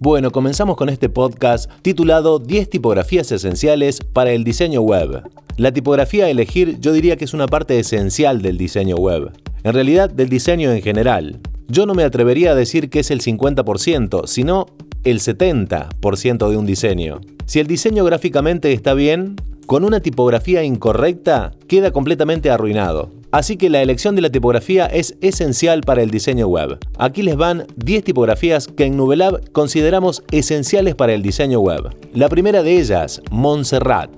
Bueno, comenzamos con este podcast titulado 10 tipografías esenciales para el diseño web. La tipografía a elegir yo diría que es una parte esencial del diseño web. En realidad del diseño en general. Yo no me atrevería a decir que es el 50%, sino el 70% de un diseño. Si el diseño gráficamente está bien, con una tipografía incorrecta queda completamente arruinado. Así que la elección de la tipografía es esencial para el diseño web. Aquí les van 10 tipografías que en Nubelab consideramos esenciales para el diseño web. La primera de ellas, Montserrat.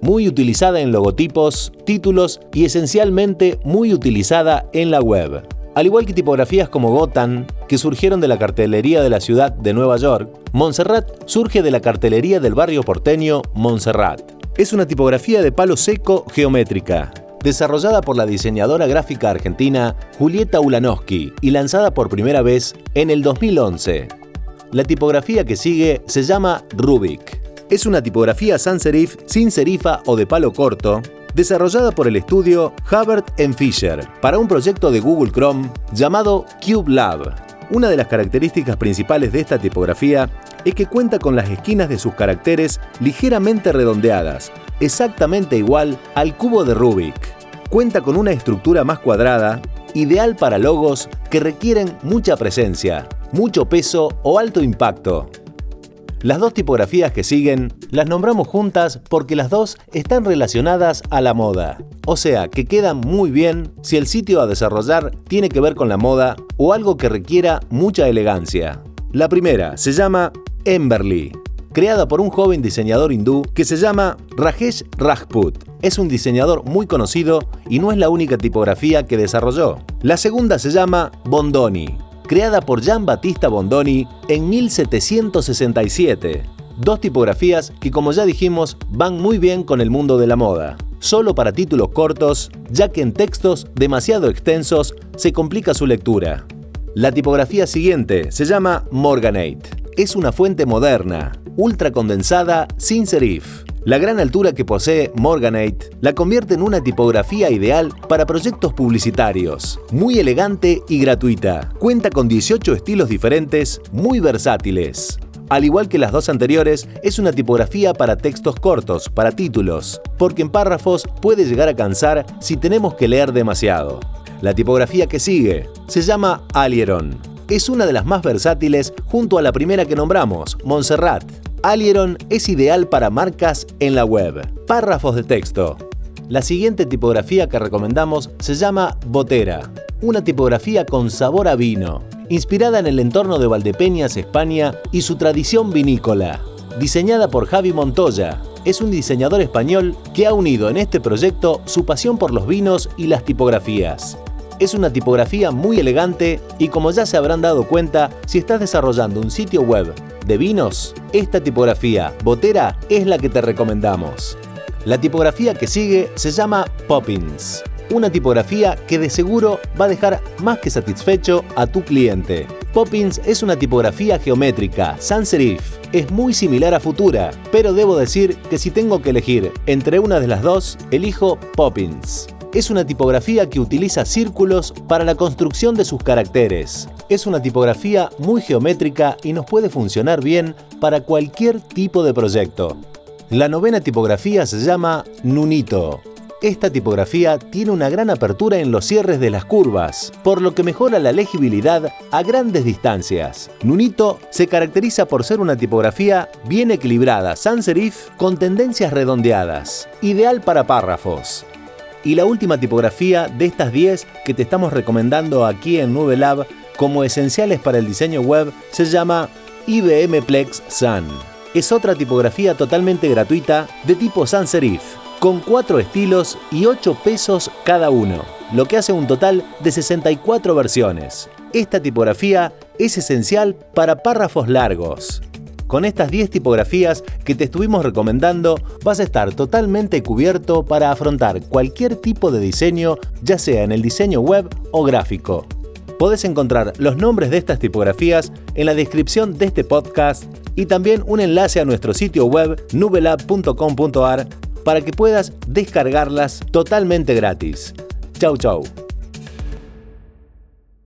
Muy utilizada en logotipos, títulos y esencialmente muy utilizada en la web. Al igual que tipografías como Gotham, que surgieron de la cartelería de la ciudad de Nueva York, Montserrat surge de la cartelería del barrio porteño Montserrat. Es una tipografía de palo seco geométrica, desarrollada por la diseñadora gráfica argentina Julieta Ulanowski y lanzada por primera vez en el 2011. La tipografía que sigue se llama Rubik. Es una tipografía sans serif, sin serifa o de palo corto, desarrollada por el estudio Hubbard Fisher para un proyecto de Google Chrome llamado Cube Lab. Una de las características principales de esta tipografía es que cuenta con las esquinas de sus caracteres ligeramente redondeadas, exactamente igual al cubo de Rubik. Cuenta con una estructura más cuadrada, ideal para logos que requieren mucha presencia, mucho peso o alto impacto. Las dos tipografías que siguen las nombramos juntas porque las dos están relacionadas a la moda. O sea, que quedan muy bien si el sitio a desarrollar tiene que ver con la moda o algo que requiera mucha elegancia. La primera se llama Emberly, creada por un joven diseñador hindú que se llama Rajesh Rajput. Es un diseñador muy conocido y no es la única tipografía que desarrolló. La segunda se llama Bondoni, creada por Jean Battista Bondoni en 1767. Dos tipografías que como ya dijimos van muy bien con el mundo de la moda. Solo para títulos cortos, ya que en textos demasiado extensos se complica su lectura. La tipografía siguiente se llama Morganate. Es una fuente moderna, ultra condensada, sin serif. La gran altura que posee Morganate la convierte en una tipografía ideal para proyectos publicitarios, muy elegante y gratuita. Cuenta con 18 estilos diferentes, muy versátiles. Al igual que las dos anteriores, es una tipografía para textos cortos, para títulos, porque en párrafos puede llegar a cansar si tenemos que leer demasiado. La tipografía que sigue se llama Alieron. Es una de las más versátiles junto a la primera que nombramos, Montserrat. Alieron es ideal para marcas en la web. Párrafos de texto. La siguiente tipografía que recomendamos se llama Botera, una tipografía con sabor a vino, inspirada en el entorno de Valdepeñas, España y su tradición vinícola. Diseñada por Javi Montoya, es un diseñador español que ha unido en este proyecto su pasión por los vinos y las tipografías. Es una tipografía muy elegante y como ya se habrán dado cuenta, si estás desarrollando un sitio web de vinos, esta tipografía botera es la que te recomendamos. La tipografía que sigue se llama Poppins, una tipografía que de seguro va a dejar más que satisfecho a tu cliente. Poppins es una tipografía geométrica, sans serif. Es muy similar a Futura, pero debo decir que si tengo que elegir entre una de las dos, elijo Poppins es una tipografía que utiliza círculos para la construcción de sus caracteres. Es una tipografía muy geométrica y nos puede funcionar bien para cualquier tipo de proyecto. La novena tipografía se llama Nunito. Esta tipografía tiene una gran apertura en los cierres de las curvas, por lo que mejora la legibilidad a grandes distancias. Nunito se caracteriza por ser una tipografía bien equilibrada, sans serif, con tendencias redondeadas, ideal para párrafos. Y la última tipografía de estas 10 que te estamos recomendando aquí en Nube Lab como esenciales para el diseño web se llama IBM Plex Sun. Es otra tipografía totalmente gratuita de tipo sans serif, con 4 estilos y 8 pesos cada uno, lo que hace un total de 64 versiones. Esta tipografía es esencial para párrafos largos, con estas 10 tipografías que te estuvimos recomendando, vas a estar totalmente cubierto para afrontar cualquier tipo de diseño, ya sea en el diseño web o gráfico. Podés encontrar los nombres de estas tipografías en la descripción de este podcast y también un enlace a nuestro sitio web nubelab.com.ar para que puedas descargarlas totalmente gratis. Chau chau.